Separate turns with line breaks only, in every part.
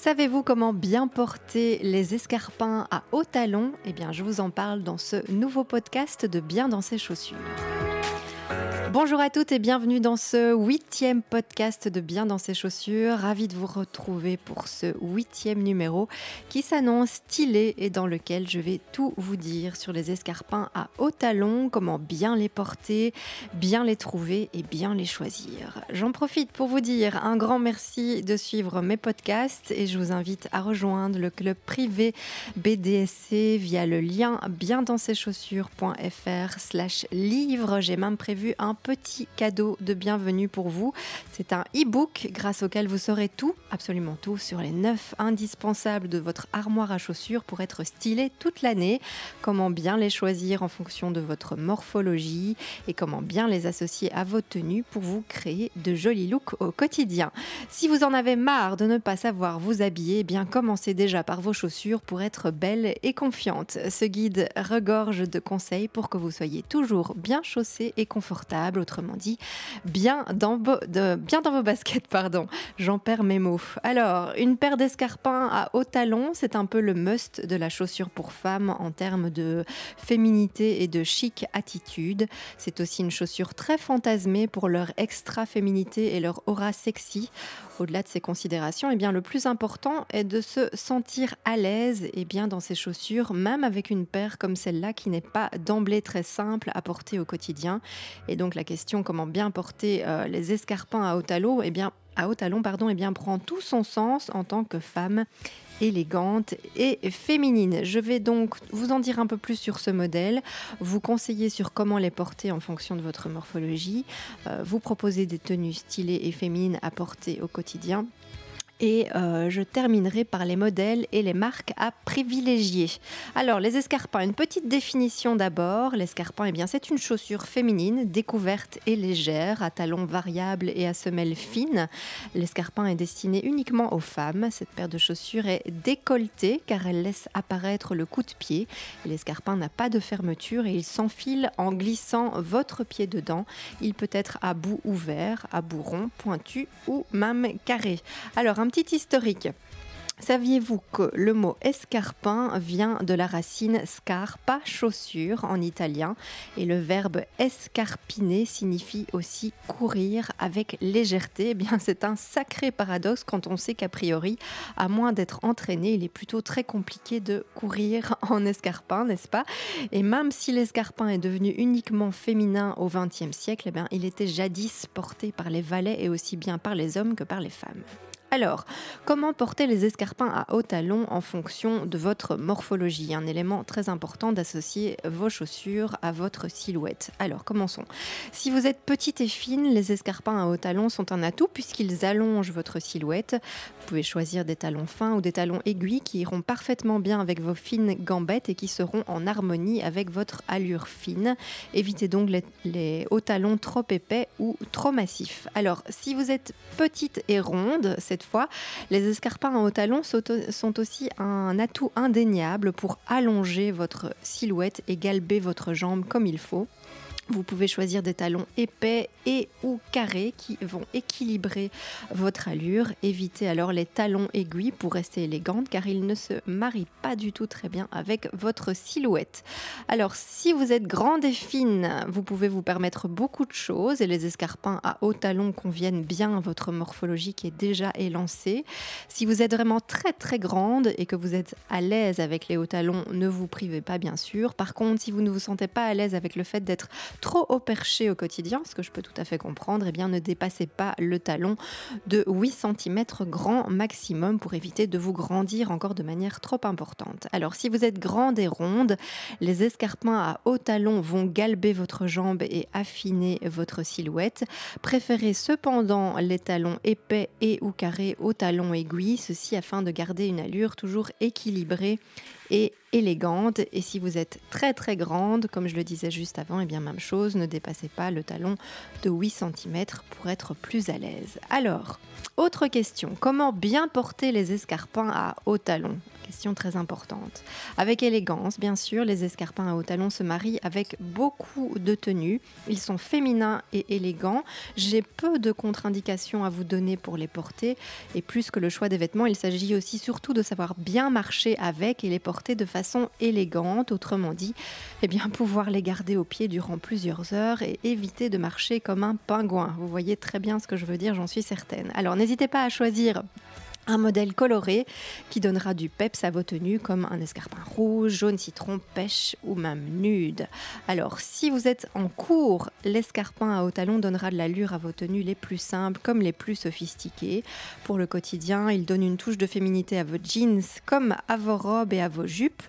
savez-vous comment bien porter les escarpins à haut talon? Eh bien, je vous en parle dans ce nouveau podcast de Bien dans ses chaussures. Bonjour à toutes et bienvenue dans ce huitième podcast de Bien dans ses chaussures. Ravi de vous retrouver pour ce huitième numéro qui s'annonce stylé et dans lequel je vais tout vous dire sur les escarpins à haut talon, comment bien les porter, bien les trouver et bien les choisir. J'en profite pour vous dire un grand merci de suivre mes podcasts et je vous invite à rejoindre le club privé BDSC via le lien biendansseschaussures.fr slash livre. J'ai même prévu un petit cadeau de bienvenue pour vous. C'est un e-book grâce auquel vous saurez tout, absolument tout, sur les 9 indispensables de votre armoire à chaussures pour être stylé toute l'année, comment bien les choisir en fonction de votre morphologie et comment bien les associer à vos tenues pour vous créer de jolis looks au quotidien. Si vous en avez marre de ne pas savoir vous habiller, eh bien commencez déjà par vos chaussures pour être belle et confiante. Ce guide regorge de conseils pour que vous soyez toujours bien chaussé et confortable autrement dit, bien dans, vos baskets, pardon. J'en perds mes mots. Alors, une paire d'escarpins à haut talon, c'est un peu le must de la chaussure pour femmes en termes de féminité et de chic attitude. C'est aussi une chaussure très fantasmée pour leur extra féminité et leur aura sexy. Au-delà de ces considérations, eh bien, le plus important est de se sentir à l'aise et bien dans ses chaussures, même avec une paire comme celle-là qui n'est pas d'emblée très simple à porter au quotidien. Et donc la question comment bien porter euh, les escarpins à haut talon, eh bien, à haut talon, pardon, eh bien, prend tout son sens en tant que femme élégante et féminine. Je vais donc vous en dire un peu plus sur ce modèle, vous conseiller sur comment les porter en fonction de votre morphologie, euh, vous proposer des tenues stylées et féminines à porter au quotidien et euh, je terminerai par les modèles et les marques à privilégier. Alors, les escarpins, une petite définition d'abord. L'escarpin, eh bien, c'est une chaussure féminine, découverte et légère, à talons variables et à semelles fines. L'escarpin est destiné uniquement aux femmes. Cette paire de chaussures est décolletée car elle laisse apparaître le coup de pied. L'escarpin n'a pas de fermeture et il s'enfile en glissant votre pied dedans. Il peut être à bout ouvert, à bout rond, pointu ou même carré. Alors, un petit historique. Saviez-vous que le mot escarpin vient de la racine scarpa, chaussure en italien, et le verbe escarpiner signifie aussi courir avec légèreté? Eh bien, c'est un sacré paradoxe quand on sait qu'a priori, à moins d'être entraîné, il est plutôt très compliqué de courir en escarpin, n'est-ce pas? Et même si l'escarpin est devenu uniquement féminin au XXe siècle, eh bien, il était jadis porté par les valets et aussi bien par les hommes que par les femmes. Alors, comment porter les escarpins à haut talon en fonction de votre morphologie? Un élément très important d'associer vos chaussures à votre silhouette. Alors, commençons. Si vous êtes petite et fine, les escarpins à haut talon sont un atout puisqu'ils allongent votre silhouette. Vous pouvez choisir des talons fins ou des talons aiguilles qui iront parfaitement bien avec vos fines gambettes et qui seront en harmonie avec votre allure fine. Évitez donc les, hauts talons trop épais ou trop massifs. Alors, si vous êtes petite et ronde, fois, les escarpins en haut talon sont aussi un atout indéniable pour allonger votre silhouette et galber votre jambe comme il faut. Vous pouvez choisir des talons épais et ou carrés qui vont équilibrer votre allure. Évitez alors les talons aiguilles pour rester élégante car ils ne se marient pas du tout très bien avec votre silhouette. Alors si vous êtes grande et fine, vous pouvez vous permettre beaucoup de choses et les escarpins à hauts talons conviennent bien à votre morphologie qui est déjà élancée. Si vous êtes vraiment très très grande et que vous êtes à l'aise avec les hauts talons, ne vous privez pas bien sûr. Par contre, si vous ne vous sentez pas à l'aise avec le fait d'être trop haut perché au quotidien, ce que je peux tout à fait comprendre, eh bien ne dépassez pas le talon de 8 cm grand maximum pour éviter de vous grandir encore de manière trop importante. Alors si vous êtes grande et ronde, les escarpins à haut talon vont galber votre jambe et affiner votre silhouette. Préférez cependant les talons épais et ou carrés aux talons aiguilles, ceci afin de garder une allure toujours équilibrée élégante. Et si vous êtes très très grande, comme je le disais juste avant, et eh bien même chose, ne dépassez pas le talon de 8 cm pour être plus à l'aise. Alors, autre question, comment bien porter les escarpins à haut talon? Question très importante. Avec élégance, bien sûr, les escarpins à haut talon se marient avec beaucoup de tenues. Ils sont féminins et élégants. J'ai peu de contre-indications à vous donner pour les porter. Et plus que le choix des vêtements, il s'agit aussi surtout de savoir bien marcher avec et les porter de façon élégante. Autrement dit, eh bien, pouvoir les garder au pied durant plusieurs heures et éviter de marcher comme un pingouin. Vous voyez très bien ce que je veux dire, j'en suis certaine. Alors n'hésitez pas à choisir un modèle coloré qui donnera du peps à vos tenues comme un escarpin rouge, jaune citron, pêche ou même nude. Alors si vous êtes en cours, l'escarpin à haut talon donnera de l'allure à vos tenues les plus simples comme les plus sophistiquées. Pour le quotidien, il donne une touche de féminité à vos jeans comme à vos robes et à vos jupes.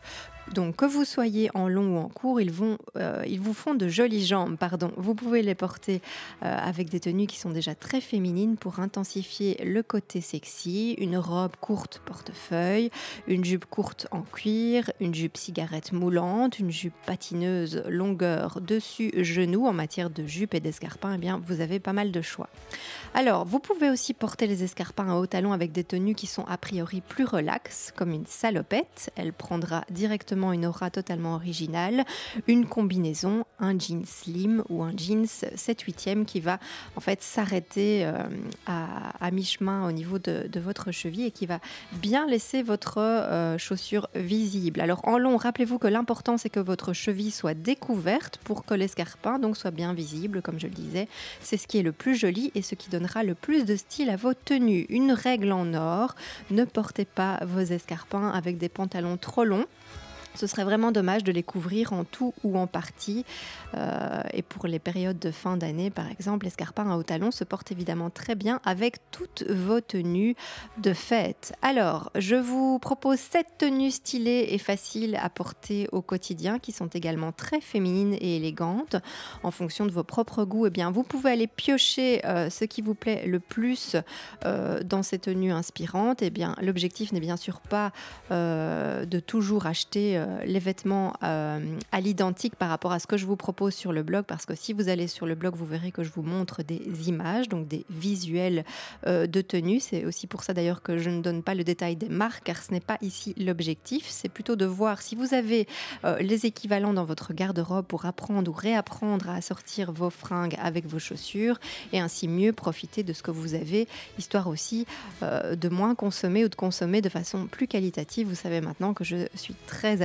Donc que vous soyez en long ou en court, ils, vont, euh, ils vous font de jolies jambes. Pardon. Vous pouvez les porter euh, avec des tenues qui sont déjà très féminines pour intensifier le côté sexy. Une robe courte portefeuille, une jupe courte en cuir, une jupe cigarette moulante, une jupe patineuse longueur dessus genou en matière de jupe et d'escarpin. Eh bien, vous avez pas mal de choix. Alors, vous pouvez aussi porter les escarpins à haut talon avec des tenues qui sont a priori plus relaxes, comme une salopette. Elle prendra directement une aura totalement originale, une combinaison, un jean slim ou un jeans 7-8e qui va en fait s'arrêter euh, à, mi-chemin au niveau de, votre cheville et qui va bien laisser votre euh, chaussure visible. Alors en long, rappelez-vous que l'important c'est que votre cheville soit découverte pour que l'escarpin donc soit bien visible, comme je le disais. C'est ce qui est le plus joli et ce qui donne le plus de style à vos tenues. Une règle en or, ne portez pas vos escarpins avec des pantalons trop longs ce serait vraiment dommage de les couvrir en tout ou en partie. Euh, et pour les périodes de fin d'année, par exemple, l'escarpin à haut talon se porte évidemment très bien avec toutes vos tenues de fête. Alors, je vous propose sept tenues stylées et faciles à porter au quotidien qui sont également très féminines et élégantes. En fonction de vos propres goûts, eh bien, vous pouvez aller piocher euh, ce qui vous plaît le plus euh, dans ces tenues inspirantes. Eh l'objectif n'est bien sûr pas de toujours acheter les vêtements euh, à l'identique par rapport à ce que je vous propose sur le blog, parce que si vous allez sur le blog, vous verrez que je vous montre des images, donc des visuels euh, de tenue. C'est aussi pour ça d'ailleurs que je ne donne pas le détail des marques, car ce n'est pas ici l'objectif. C'est plutôt de voir si vous avez les équivalents dans votre garde-robe pour apprendre ou réapprendre à sortir vos fringues avec vos chaussures et ainsi mieux profiter de ce que vous avez, histoire aussi de moins consommer ou de consommer de façon plus qualitative. Vous savez maintenant que je suis très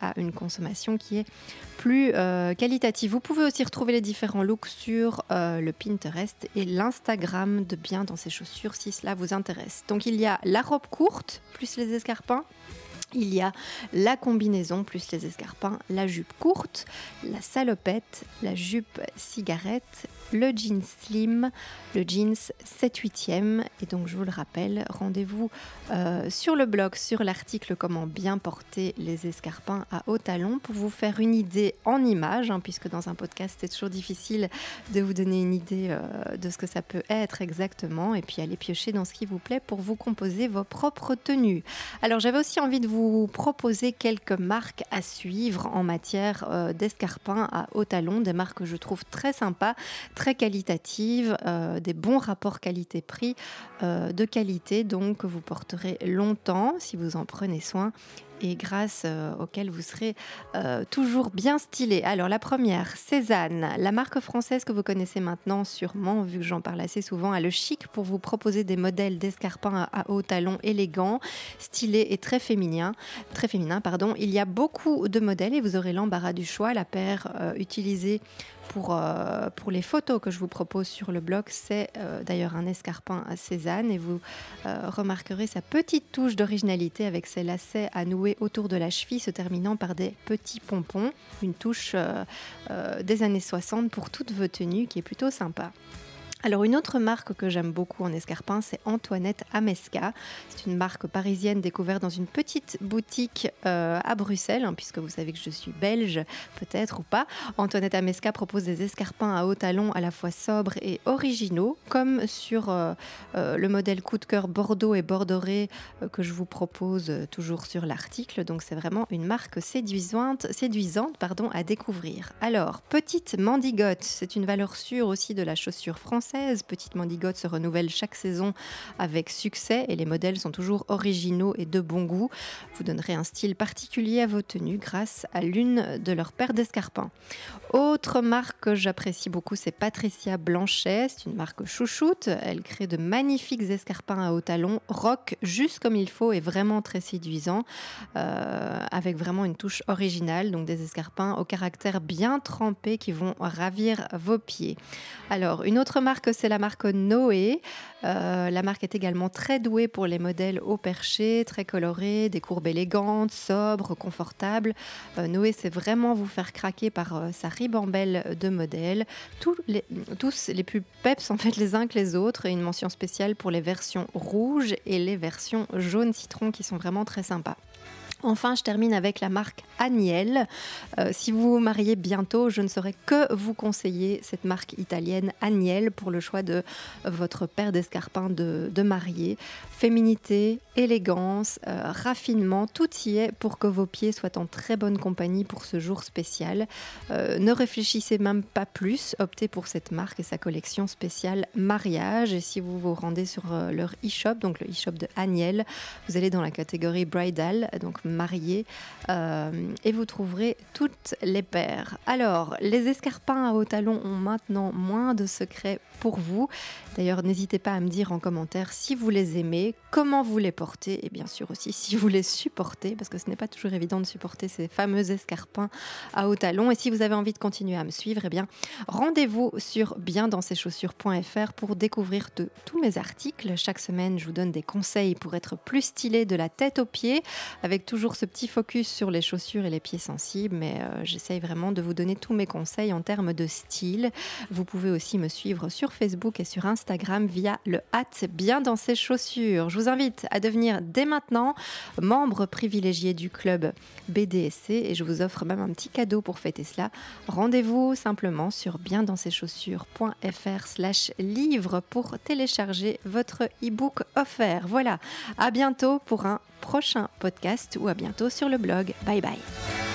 à une consommation qui est plus euh, qualitative. Vous pouvez aussi retrouver les différents looks sur euh, le Pinterest et l'Instagram de Bien dans ses chaussures si cela vous intéresse. Donc il y a la robe courte plus les escarpins. Il y a la combinaison plus les escarpins, la jupe courte, la salopette, la jupe cigarette, le jean slim, le jeans 7-8e. Et donc, je vous le rappelle, rendez-vous euh, sur le blog, sur l'article Comment bien porter les escarpins à haut talon pour vous faire une idée en image, hein, puisque dans un podcast, c'est toujours difficile de vous donner une idée euh, de ce que ça peut être exactement. Et puis, aller piocher dans ce qui vous plaît pour vous composer vos propres tenues. Alors, j'avais aussi envie de vous proposer quelques marques à suivre en matière euh, d'escarpins à haut talon, des marques que je trouve très sympas très qualitative, euh, des bons rapports qualité-prix euh, de qualité, donc que vous porterez longtemps si vous en prenez soin et grâce euh, auquel vous serez toujours bien stylé. Alors la première, Cézanne, la marque française que vous connaissez maintenant sûrement, vu que j'en parle assez souvent, a le chic pour vous proposer des modèles d'escarpins à, haut talon élégants, stylés et très féminins. Très féminin, pardon. Il y a beaucoup de modèles et vous aurez l'embarras du choix. La paire utilisée pour, euh, pour les photos que je vous propose sur le blog, c'est euh, d'ailleurs un escarpin à Cézanne et vous euh, remarquerez sa petite touche d'originalité avec ses lacets à nouer autour de la cheville se terminant par des petits pompons, une touche des années 60 pour toutes vos tenues qui est plutôt sympa. Alors une autre marque que j'aime beaucoup en escarpin, c'est Antoinette Amesca. C'est une marque parisienne découverte dans une petite boutique euh, à Bruxelles, hein, puisque vous savez que je suis belge, peut-être ou pas. Antoinette Amesca propose des escarpins à haut talon à la fois sobres et originaux, comme sur euh, euh, le modèle coup de cœur Bordeaux et Bordeaux-Doré que je vous propose toujours sur l'article. Donc c'est vraiment une marque séduisante, séduisante pardon, à découvrir. Alors, petite mandigote, c'est une valeur sûre aussi de la chaussure française Petite Mandigote se renouvelle chaque saison avec succès et les modèles sont toujours originaux et de bon goût. Vous donnerez un style particulier à vos tenues grâce à l'une de leurs paires d'escarpins. Autre marque que j'apprécie beaucoup, c'est Patricia Blanchet. C'est une marque chouchoute. Elle crée de magnifiques escarpins à haut talons, rock juste comme il faut et vraiment très séduisant, euh, avec vraiment une touche originale. Donc des escarpins au caractère bien trempé qui vont ravir vos pieds. Alors, une autre marque, c'est la marque Noé. Euh, la marque est également très douée pour les modèles haut perché, très colorés, des courbes élégantes, sobres, confortables. Euh, Noé sait vraiment vous faire craquer par euh, sa ribambelle de modèles. Tous les, plus peps en fait les uns que les autres et une mention spéciale pour les versions rouges et les versions jaune citron qui sont vraiment très sympas. Enfin, je termine avec la marque Agnel. Euh, si vous vous mariez bientôt, je ne saurais que vous conseiller cette marque italienne Agnel pour le choix de votre paire d'escarpins de, de mariée. Féminité, élégance, euh, raffinement, tout y est pour que vos pieds soient en très bonne compagnie pour ce jour spécial. Euh, ne réfléchissez même pas plus, optez pour cette marque et sa collection spéciale mariage. Et si vous vous rendez sur leur e-shop, donc le e-shop de Agnel, vous allez dans la catégorie bridal, donc marié euh, et vous trouverez toutes les paires. Alors, les escarpins à haut talons ont maintenant moins de secrets pour vous. D'ailleurs, n'hésitez pas à me dire en commentaire si vous les aimez, comment vous les portez et bien sûr aussi si vous les supportez parce que ce n'est pas toujours évident de supporter ces fameux escarpins à haut talons. Et si vous avez envie de continuer à me suivre, eh bien rendez-vous sur biendansceschaussures.fr pour découvrir de, tous mes articles. Chaque semaine, je vous donne des conseils pour être plus stylé de la tête aux pieds avec toujours ce petit focus sur les chaussures et les pieds sensibles, mais euh, j'essaye vraiment de vous donner tous mes conseils en termes de style. Vous pouvez aussi me suivre sur Facebook et sur Instagram via le hâte bien dans ses chaussures. Je vous invite à devenir dès maintenant membre privilégié du club BDSC et je vous offre même un petit cadeau pour fêter cela. Rendez-vous simplement sur biendanseschaussures.fr slash livre pour télécharger votre e-book offert. Voilà, à bientôt pour un prochain podcast ou à bientôt sur le blog. Bye bye.